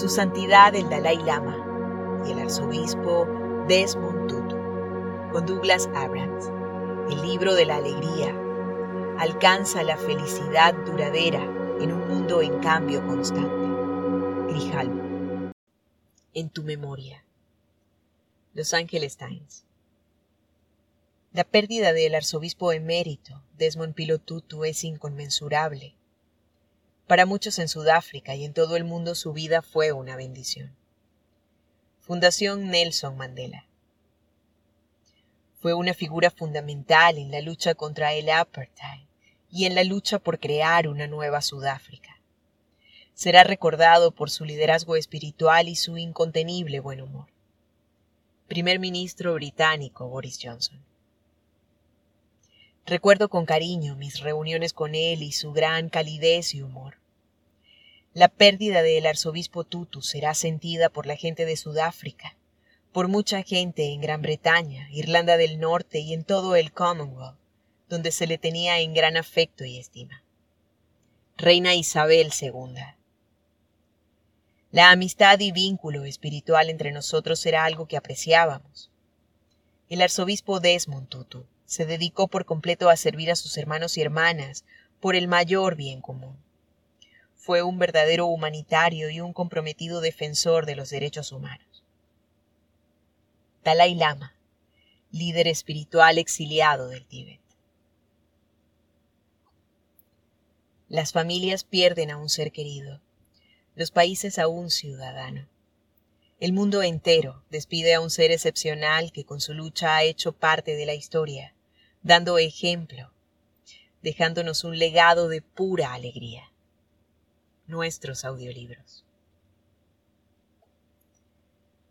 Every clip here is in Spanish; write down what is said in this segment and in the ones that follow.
Su Santidad el Dalai Lama y el Arzobispo Desmond Tutu, con Douglas Abrams, el libro de la alegría, alcanza la felicidad duradera en un mundo en cambio constante. Grijalmo. En tu memoria. Los Angeles Times. La pérdida del arzobispo emérito, Desmond Tutu, es inconmensurable para muchos en Sudáfrica y en todo el mundo su vida fue una bendición. Fundación Nelson Mandela. Fue una figura fundamental en la lucha contra el apartheid y en la lucha por crear una nueva Sudáfrica. Será recordado por su liderazgo espiritual y su incontenible buen humor. Primer ministro británico Boris Johnson. Recuerdo con cariño mis reuniones con él y su gran calidez y humor. La pérdida del arzobispo Tutu será sentida por la gente de Sudáfrica, por mucha gente en Gran Bretaña, Irlanda del Norte y en todo el Commonwealth, donde se le tenía en gran afecto y estima. Reina Isabel II. La amistad y vínculo espiritual entre nosotros era algo que apreciábamos. El arzobispo Desmond Tutu se dedicó por completo a servir a sus hermanos y hermanas por el mayor bien común fue un verdadero humanitario y un comprometido defensor de los derechos humanos. Dalai Lama, líder espiritual exiliado del Tíbet. Las familias pierden a un ser querido, los países a un ciudadano. El mundo entero despide a un ser excepcional que con su lucha ha hecho parte de la historia, dando ejemplo, dejándonos un legado de pura alegría nuestros audiolibros.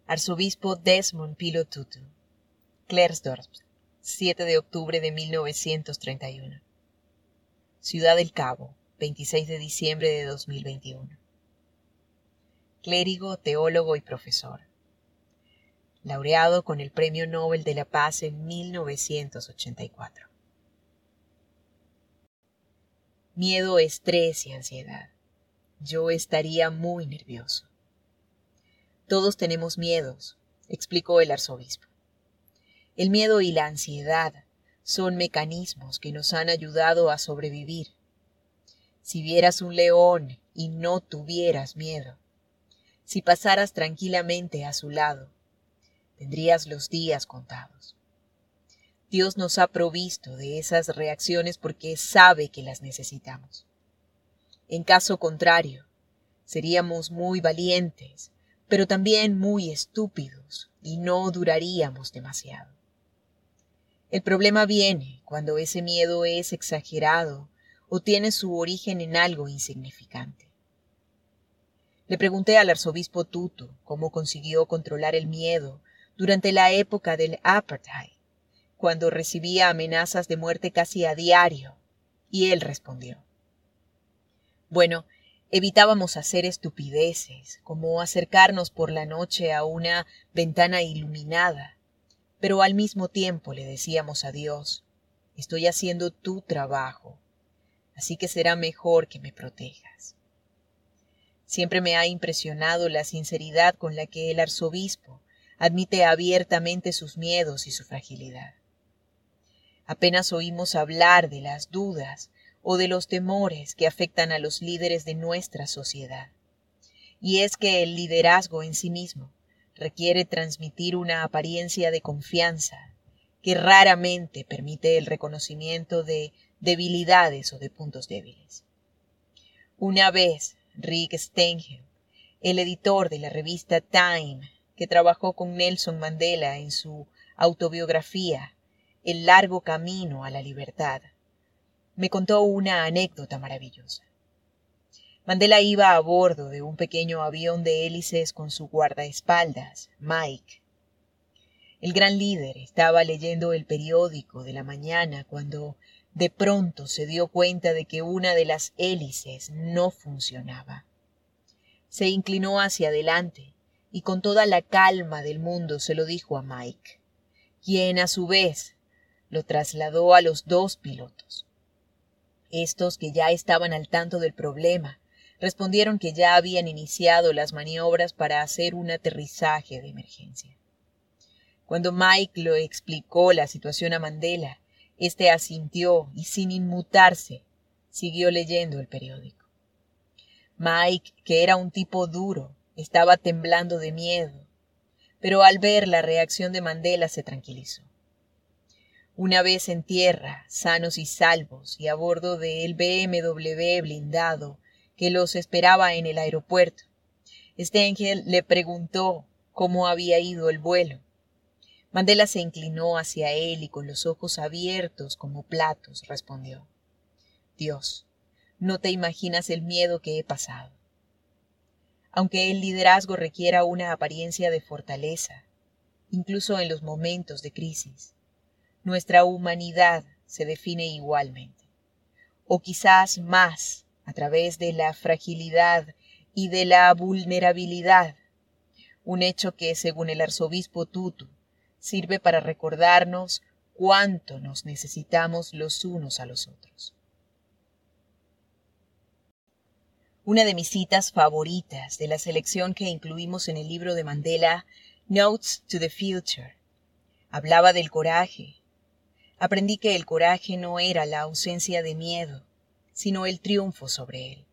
Arzobispo Desmond Pilo Tutu, Klersdorf, 7 de octubre de 1931. Ciudad del Cabo, 26 de diciembre de 2021. Clérigo, teólogo y profesor. Laureado con el Premio Nobel de la Paz en 1984. Miedo, estrés y ansiedad yo estaría muy nervioso. Todos tenemos miedos, explicó el arzobispo. El miedo y la ansiedad son mecanismos que nos han ayudado a sobrevivir. Si vieras un león y no tuvieras miedo, si pasaras tranquilamente a su lado, tendrías los días contados. Dios nos ha provisto de esas reacciones porque sabe que las necesitamos. En caso contrario, seríamos muy valientes, pero también muy estúpidos y no duraríamos demasiado. El problema viene cuando ese miedo es exagerado o tiene su origen en algo insignificante. Le pregunté al arzobispo Tutu cómo consiguió controlar el miedo durante la época del apartheid, cuando recibía amenazas de muerte casi a diario, y él respondió bueno, evitábamos hacer estupideces, como acercarnos por la noche a una ventana iluminada, pero al mismo tiempo le decíamos a Dios, estoy haciendo tu trabajo, así que será mejor que me protejas. Siempre me ha impresionado la sinceridad con la que el arzobispo admite abiertamente sus miedos y su fragilidad. Apenas oímos hablar de las dudas o de los temores que afectan a los líderes de nuestra sociedad. Y es que el liderazgo en sí mismo requiere transmitir una apariencia de confianza que raramente permite el reconocimiento de debilidades o de puntos débiles. Una vez, Rick Stenham, el editor de la revista Time, que trabajó con Nelson Mandela en su autobiografía El largo camino a la libertad, me contó una anécdota maravillosa. Mandela iba a bordo de un pequeño avión de hélices con su guardaespaldas, Mike. El gran líder estaba leyendo el periódico de la mañana cuando de pronto se dio cuenta de que una de las hélices no funcionaba. Se inclinó hacia adelante y con toda la calma del mundo se lo dijo a Mike, quien a su vez lo trasladó a los dos pilotos. Estos que ya estaban al tanto del problema respondieron que ya habían iniciado las maniobras para hacer un aterrizaje de emergencia. Cuando Mike lo explicó la situación a Mandela, éste asintió y sin inmutarse siguió leyendo el periódico. Mike, que era un tipo duro, estaba temblando de miedo, pero al ver la reacción de Mandela se tranquilizó. Una vez en tierra, sanos y salvos, y a bordo del BMW blindado que los esperaba en el aeropuerto, Stengel le preguntó cómo había ido el vuelo. Mandela se inclinó hacia él y con los ojos abiertos como platos respondió Dios, no te imaginas el miedo que he pasado. Aunque el liderazgo requiera una apariencia de fortaleza, incluso en los momentos de crisis, nuestra humanidad se define igualmente, o quizás más a través de la fragilidad y de la vulnerabilidad, un hecho que, según el arzobispo Tutu, sirve para recordarnos cuánto nos necesitamos los unos a los otros. Una de mis citas favoritas de la selección que incluimos en el libro de Mandela, Notes to the Future, hablaba del coraje. Aprendí que el coraje no era la ausencia de miedo, sino el triunfo sobre él.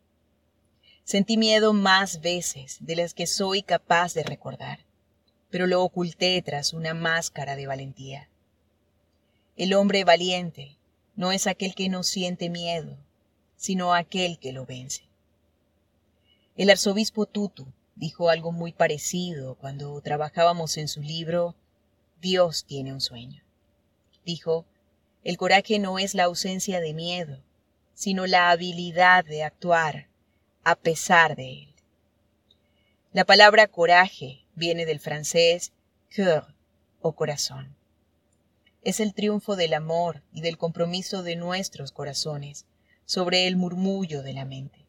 Sentí miedo más veces de las que soy capaz de recordar pero lo oculté tras una máscara de valentía. El hombre valiente no es aquel que no siente miedo, sino aquel que lo vence. El arzobispo Tutu dijo algo muy parecido cuando trabajábamos en su libro Dios tiene un sueño. Dijo, el coraje no es la ausencia de miedo, sino la habilidad de actuar a pesar de él. La palabra coraje viene del francés cœur o corazón. Es el triunfo del amor y del compromiso de nuestros corazones sobre el murmullo de la mente,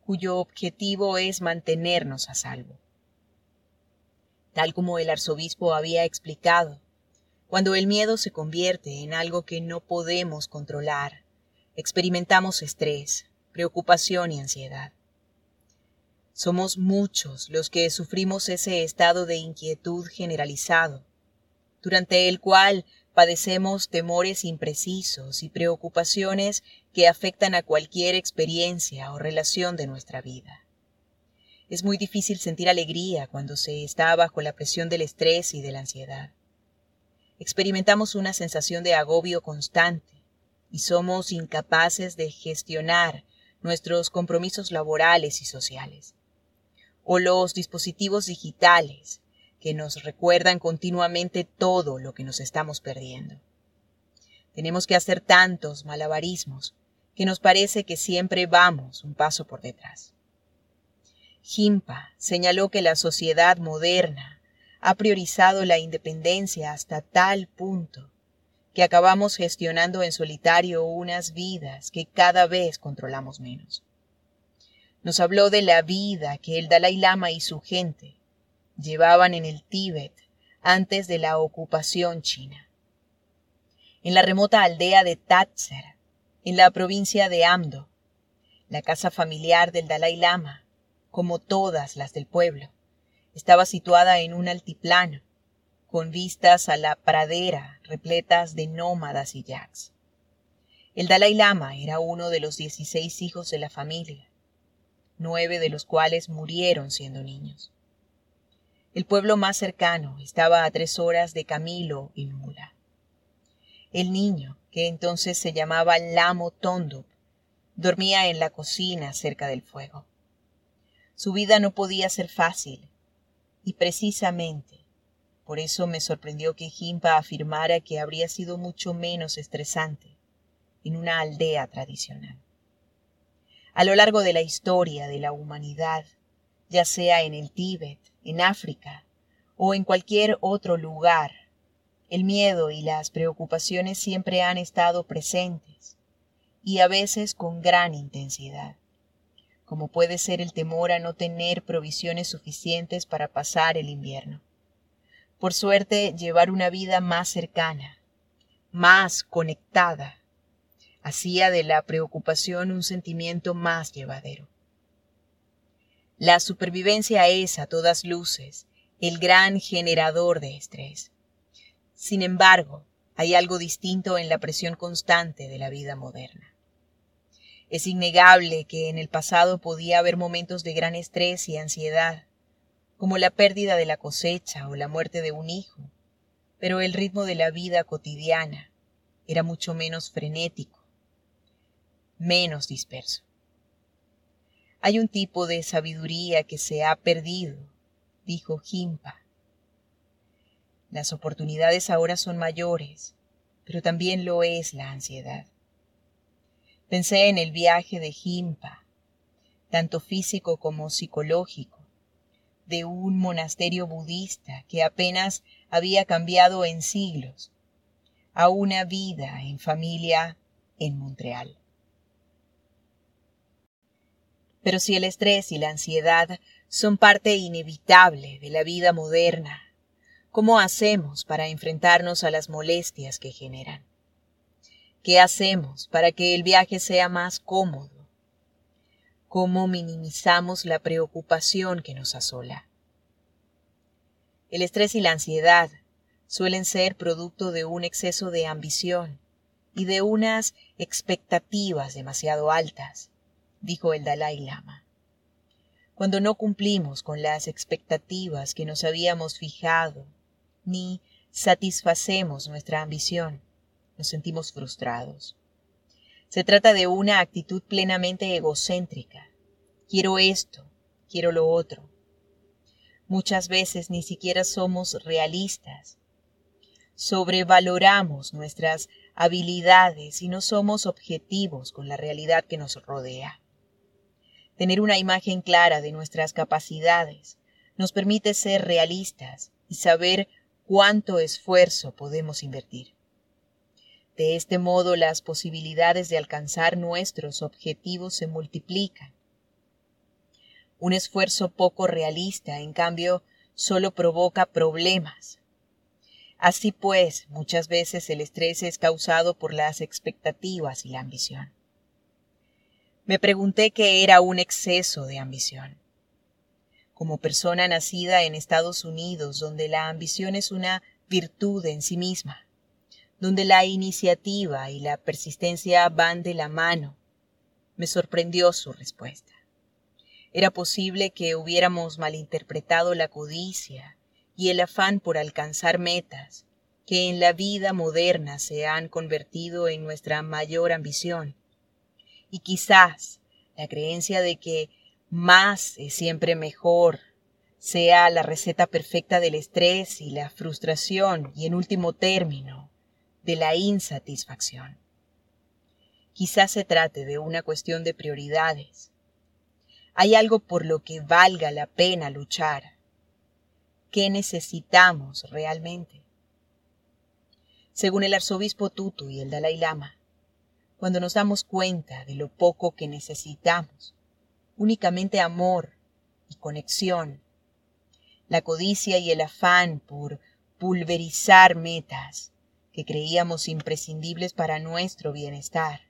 cuyo objetivo es mantenernos a salvo. Tal como el arzobispo había explicado, cuando el miedo se convierte en algo que no podemos controlar, experimentamos estrés, preocupación y ansiedad. Somos muchos los que sufrimos ese estado de inquietud generalizado, durante el cual padecemos temores imprecisos y preocupaciones que afectan a cualquier experiencia o relación de nuestra vida. Es muy difícil sentir alegría cuando se está bajo la presión del estrés y de la ansiedad. Experimentamos una sensación de agobio constante y somos incapaces de gestionar nuestros compromisos laborales y sociales o los dispositivos digitales que nos recuerdan continuamente todo lo que nos estamos perdiendo. Tenemos que hacer tantos malabarismos que nos parece que siempre vamos un paso por detrás. Gimpa señaló que la sociedad moderna ha priorizado la independencia hasta tal punto que acabamos gestionando en solitario unas vidas que cada vez controlamos menos. Nos habló de la vida que el Dalai Lama y su gente llevaban en el Tíbet antes de la ocupación china. En la remota aldea de Tatser, en la provincia de Amdo, la casa familiar del Dalai Lama, como todas las del pueblo, estaba situada en un altiplano, con vistas a la pradera repletas de nómadas y yaks. El Dalai Lama era uno de los dieciséis hijos de la familia nueve de los cuales murieron siendo niños. El pueblo más cercano estaba a tres horas de Camilo y Mula. El niño, que entonces se llamaba Lamo Tondup, dormía en la cocina cerca del fuego. Su vida no podía ser fácil, y precisamente por eso me sorprendió que Jimpa afirmara que habría sido mucho menos estresante en una aldea tradicional. A lo largo de la historia de la humanidad, ya sea en el Tíbet, en África o en cualquier otro lugar, el miedo y las preocupaciones siempre han estado presentes y a veces con gran intensidad, como puede ser el temor a no tener provisiones suficientes para pasar el invierno. Por suerte, llevar una vida más cercana, más conectada hacía de la preocupación un sentimiento más llevadero. La supervivencia es, a todas luces, el gran generador de estrés. Sin embargo, hay algo distinto en la presión constante de la vida moderna. Es innegable que en el pasado podía haber momentos de gran estrés y ansiedad, como la pérdida de la cosecha o la muerte de un hijo, pero el ritmo de la vida cotidiana era mucho menos frenético, menos disperso. Hay un tipo de sabiduría que se ha perdido, dijo Jimpa. Las oportunidades ahora son mayores, pero también lo es la ansiedad. Pensé en el viaje de Jimpa, tanto físico como psicológico, de un monasterio budista que apenas había cambiado en siglos a una vida en familia en Montreal. Pero si el estrés y la ansiedad son parte inevitable de la vida moderna, ¿cómo hacemos para enfrentarnos a las molestias que generan? ¿Qué hacemos para que el viaje sea más cómodo? cómo minimizamos la preocupación que nos asola. El estrés y la ansiedad suelen ser producto de un exceso de ambición y de unas expectativas demasiado altas, dijo el Dalai Lama. Cuando no cumplimos con las expectativas que nos habíamos fijado, ni satisfacemos nuestra ambición, nos sentimos frustrados. Se trata de una actitud plenamente egocéntrica. Quiero esto, quiero lo otro. Muchas veces ni siquiera somos realistas. Sobrevaloramos nuestras habilidades y no somos objetivos con la realidad que nos rodea. Tener una imagen clara de nuestras capacidades nos permite ser realistas y saber cuánto esfuerzo podemos invertir. De este modo las posibilidades de alcanzar nuestros objetivos se multiplican. Un esfuerzo poco realista, en cambio, solo provoca problemas. Así pues, muchas veces el estrés es causado por las expectativas y la ambición. Me pregunté qué era un exceso de ambición. Como persona nacida en Estados Unidos, donde la ambición es una virtud en sí misma, donde la iniciativa y la persistencia van de la mano. Me sorprendió su respuesta. Era posible que hubiéramos malinterpretado la codicia y el afán por alcanzar metas que en la vida moderna se han convertido en nuestra mayor ambición. Y quizás la creencia de que más es siempre mejor sea la receta perfecta del estrés y la frustración y en último término de la insatisfacción. Quizás se trate de una cuestión de prioridades. Hay algo por lo que valga la pena luchar. ¿Qué necesitamos realmente? Según el arzobispo Tutu y el Dalai Lama, cuando nos damos cuenta de lo poco que necesitamos, únicamente amor y conexión, la codicia y el afán por pulverizar metas, que creíamos imprescindibles para nuestro bienestar,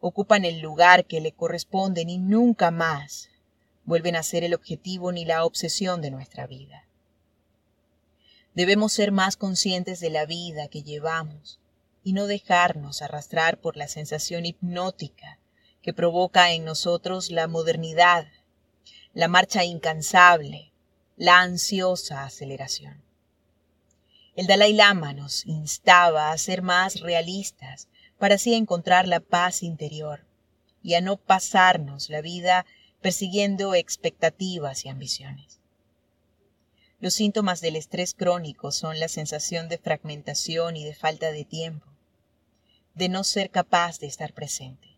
ocupan el lugar que le corresponden y nunca más vuelven a ser el objetivo ni la obsesión de nuestra vida. Debemos ser más conscientes de la vida que llevamos y no dejarnos arrastrar por la sensación hipnótica que provoca en nosotros la modernidad, la marcha incansable, la ansiosa aceleración. El Dalai Lama nos instaba a ser más realistas para así encontrar la paz interior y a no pasarnos la vida persiguiendo expectativas y ambiciones. Los síntomas del estrés crónico son la sensación de fragmentación y de falta de tiempo, de no ser capaz de estar presente.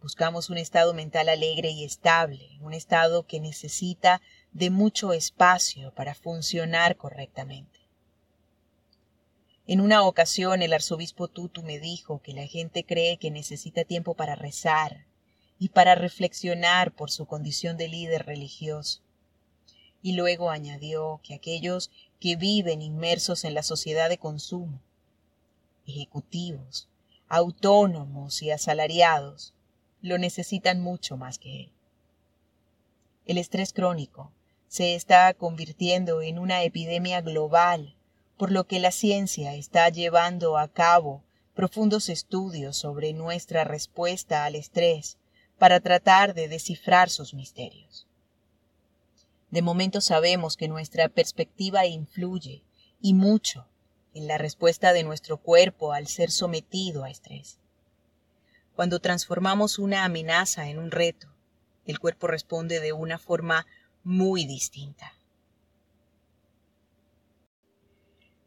Buscamos un estado mental alegre y estable, un estado que necesita de mucho espacio para funcionar correctamente. En una ocasión el arzobispo Tutu me dijo que la gente cree que necesita tiempo para rezar y para reflexionar por su condición de líder religioso. Y luego añadió que aquellos que viven inmersos en la sociedad de consumo, ejecutivos, autónomos y asalariados, lo necesitan mucho más que él. El estrés crónico se está convirtiendo en una epidemia global, por lo que la ciencia está llevando a cabo profundos estudios sobre nuestra respuesta al estrés para tratar de descifrar sus misterios. De momento sabemos que nuestra perspectiva influye, y mucho, en la respuesta de nuestro cuerpo al ser sometido a estrés. Cuando transformamos una amenaza en un reto, el cuerpo responde de una forma muy distinta.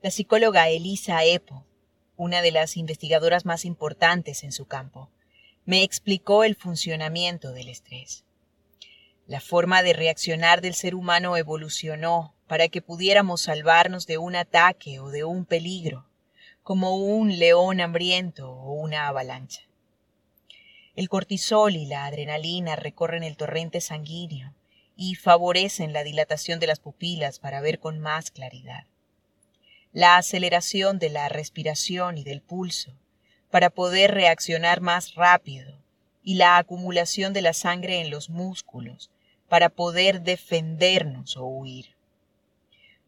La psicóloga Elisa Epo, una de las investigadoras más importantes en su campo, me explicó el funcionamiento del estrés. La forma de reaccionar del ser humano evolucionó para que pudiéramos salvarnos de un ataque o de un peligro, como un león hambriento o una avalancha. El cortisol y la adrenalina recorren el torrente sanguíneo y favorecen la dilatación de las pupilas para ver con más claridad. La aceleración de la respiración y del pulso para poder reaccionar más rápido y la acumulación de la sangre en los músculos para poder defendernos o huir.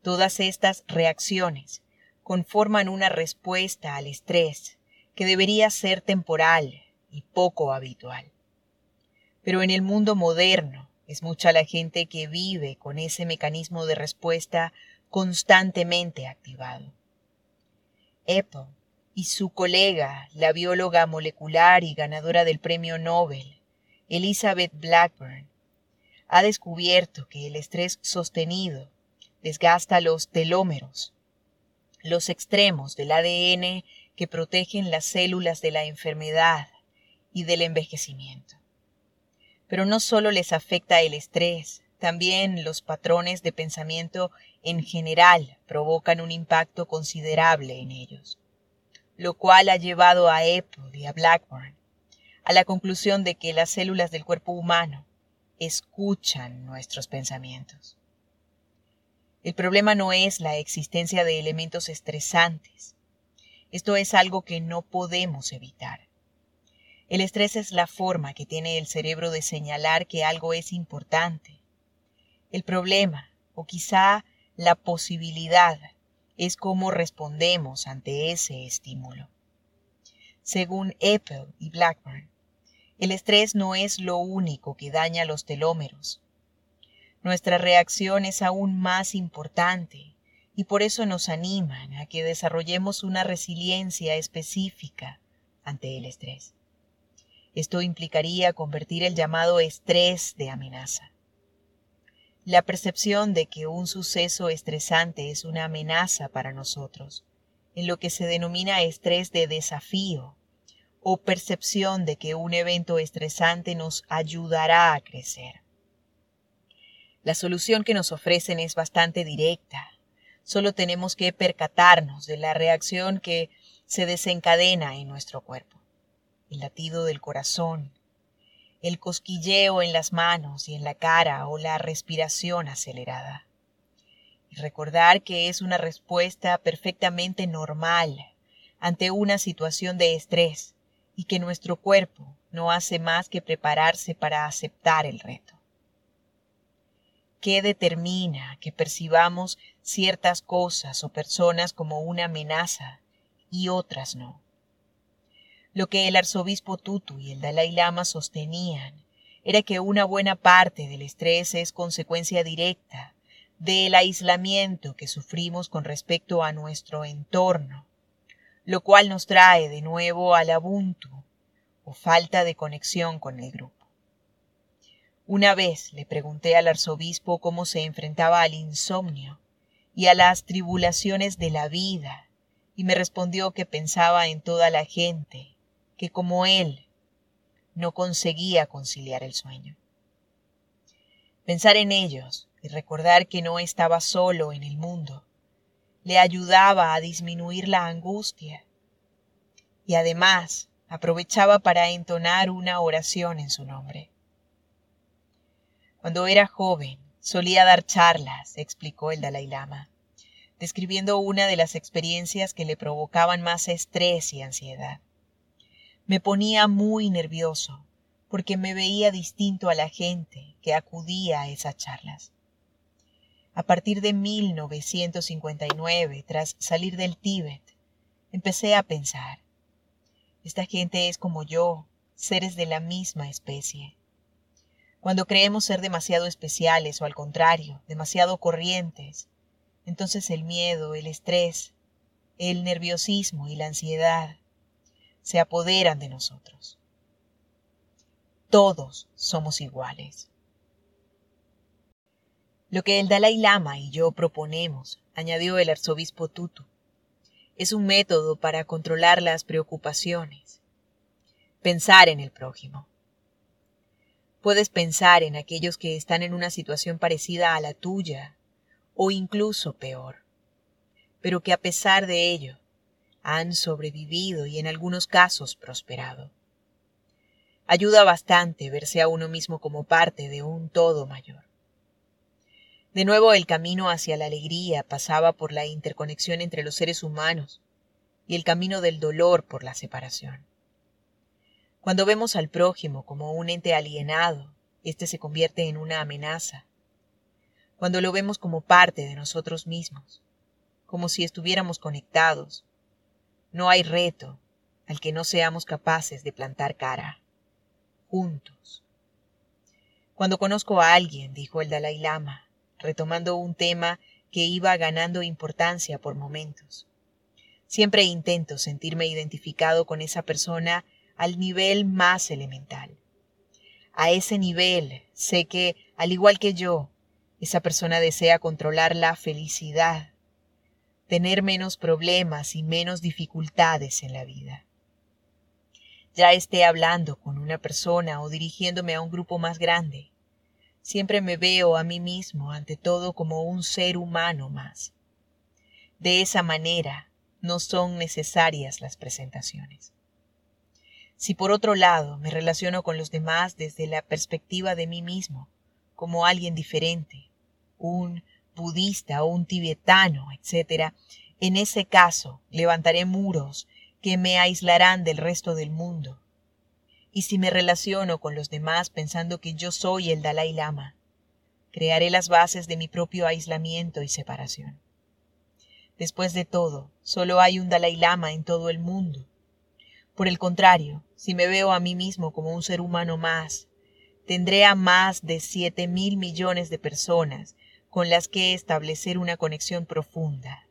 Todas estas reacciones conforman una respuesta al estrés que debería ser temporal y poco habitual. Pero en el mundo moderno es mucha la gente que vive con ese mecanismo de respuesta constantemente activado. Apple y su colega, la bióloga molecular y ganadora del premio Nobel, Elizabeth Blackburn, ha descubierto que el estrés sostenido desgasta los telómeros, los extremos del ADN que protegen las células de la enfermedad y del envejecimiento. Pero no solo les afecta el estrés, también los patrones de pensamiento en general provocan un impacto considerable en ellos, lo cual ha llevado a Apple y a Blackburn a la conclusión de que las células del cuerpo humano escuchan nuestros pensamientos. El problema no es la existencia de elementos estresantes. Esto es algo que no podemos evitar. El estrés es la forma que tiene el cerebro de señalar que algo es importante. El problema, o quizá la posibilidad, es cómo respondemos ante ese estímulo. Según Apple y Blackburn, el estrés no es lo único que daña los telómeros, nuestra reacción es aún más importante y por eso nos animan a que desarrollemos una resiliencia específica ante el estrés. Esto implicaría convertir el llamado estrés de amenaza. La percepción de que un suceso estresante es una amenaza para nosotros, en lo que se denomina estrés de desafío, o percepción de que un evento estresante nos ayudará a crecer. La solución que nos ofrecen es bastante directa. Solo tenemos que percatarnos de la reacción que se desencadena en nuestro cuerpo. El latido del corazón, el cosquilleo en las manos y en la cara o la respiración acelerada. Y recordar que es una respuesta perfectamente normal ante una situación de estrés y que nuestro cuerpo no hace más que prepararse para aceptar el reto qué determina que percibamos ciertas cosas o personas como una amenaza y otras no. Lo que el arzobispo Tutu y el Dalai Lama sostenían era que una buena parte del estrés es consecuencia directa del aislamiento que sufrimos con respecto a nuestro entorno, lo cual nos trae de nuevo al abuntu o falta de conexión con el grupo. Una vez le pregunté al arzobispo cómo se enfrentaba al insomnio y a las tribulaciones de la vida, y me respondió que pensaba en toda la gente, que como él no conseguía conciliar el sueño. Pensar en ellos y recordar que no estaba solo en el mundo le ayudaba a disminuir la angustia y además aprovechaba para entonar una oración en su nombre. Cuando era joven, solía dar charlas, explicó el Dalai Lama, describiendo una de las experiencias que le provocaban más estrés y ansiedad. Me ponía muy nervioso porque me veía distinto a la gente que acudía a esas charlas. A partir de 1959, tras salir del Tíbet, empecé a pensar, esta gente es como yo, seres de la misma especie. Cuando creemos ser demasiado especiales o al contrario, demasiado corrientes, entonces el miedo, el estrés, el nerviosismo y la ansiedad se apoderan de nosotros. Todos somos iguales. Lo que el Dalai Lama y yo proponemos, añadió el arzobispo Tutu, es un método para controlar las preocupaciones. Pensar en el prójimo. Puedes pensar en aquellos que están en una situación parecida a la tuya, o incluso peor, pero que a pesar de ello han sobrevivido y en algunos casos prosperado. Ayuda bastante verse a uno mismo como parte de un todo mayor. De nuevo el camino hacia la alegría pasaba por la interconexión entre los seres humanos y el camino del dolor por la separación. Cuando vemos al prójimo como un ente alienado, éste se convierte en una amenaza. Cuando lo vemos como parte de nosotros mismos, como si estuviéramos conectados, no hay reto al que no seamos capaces de plantar cara, juntos. Cuando conozco a alguien, dijo el Dalai Lama, retomando un tema que iba ganando importancia por momentos. Siempre intento sentirme identificado con esa persona al nivel más elemental. A ese nivel sé que, al igual que yo, esa persona desea controlar la felicidad, tener menos problemas y menos dificultades en la vida. Ya esté hablando con una persona o dirigiéndome a un grupo más grande, Siempre me veo a mí mismo ante todo como un ser humano más. De esa manera no son necesarias las presentaciones. Si por otro lado me relaciono con los demás desde la perspectiva de mí mismo, como alguien diferente, un budista o un tibetano, etc., en ese caso levantaré muros que me aislarán del resto del mundo y si me relaciono con los demás pensando que yo soy el Dalai Lama, crearé las bases de mi propio aislamiento y separación. Después de todo, solo hay un Dalai Lama en todo el mundo. Por el contrario, si me veo a mí mismo como un ser humano más, tendré a más de siete mil millones de personas con las que establecer una conexión profunda.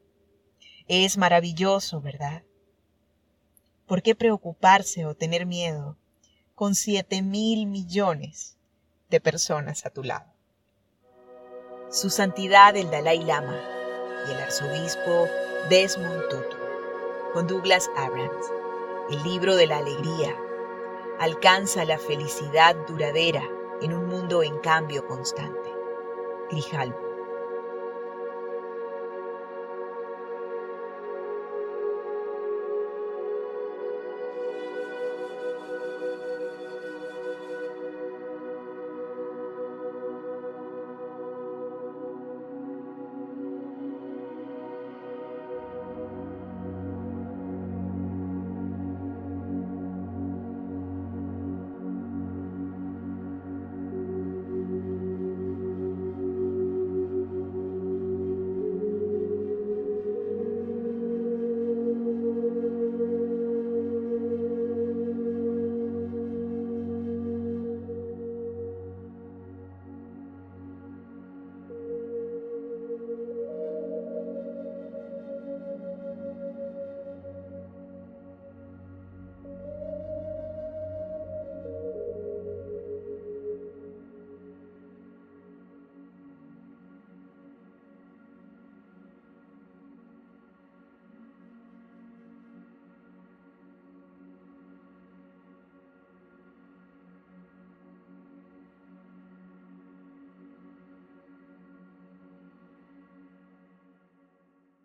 Es maravilloso, ¿verdad? ¿Por qué preocuparse o tener miedo con 7 mil millones de personas a tu lado. Su Santidad el Dalai Lama y el Arzobispo Desmond Tutu, con Douglas Abrams, el libro de la alegría, alcanza la felicidad duradera en un mundo en cambio constante. Grijalbo.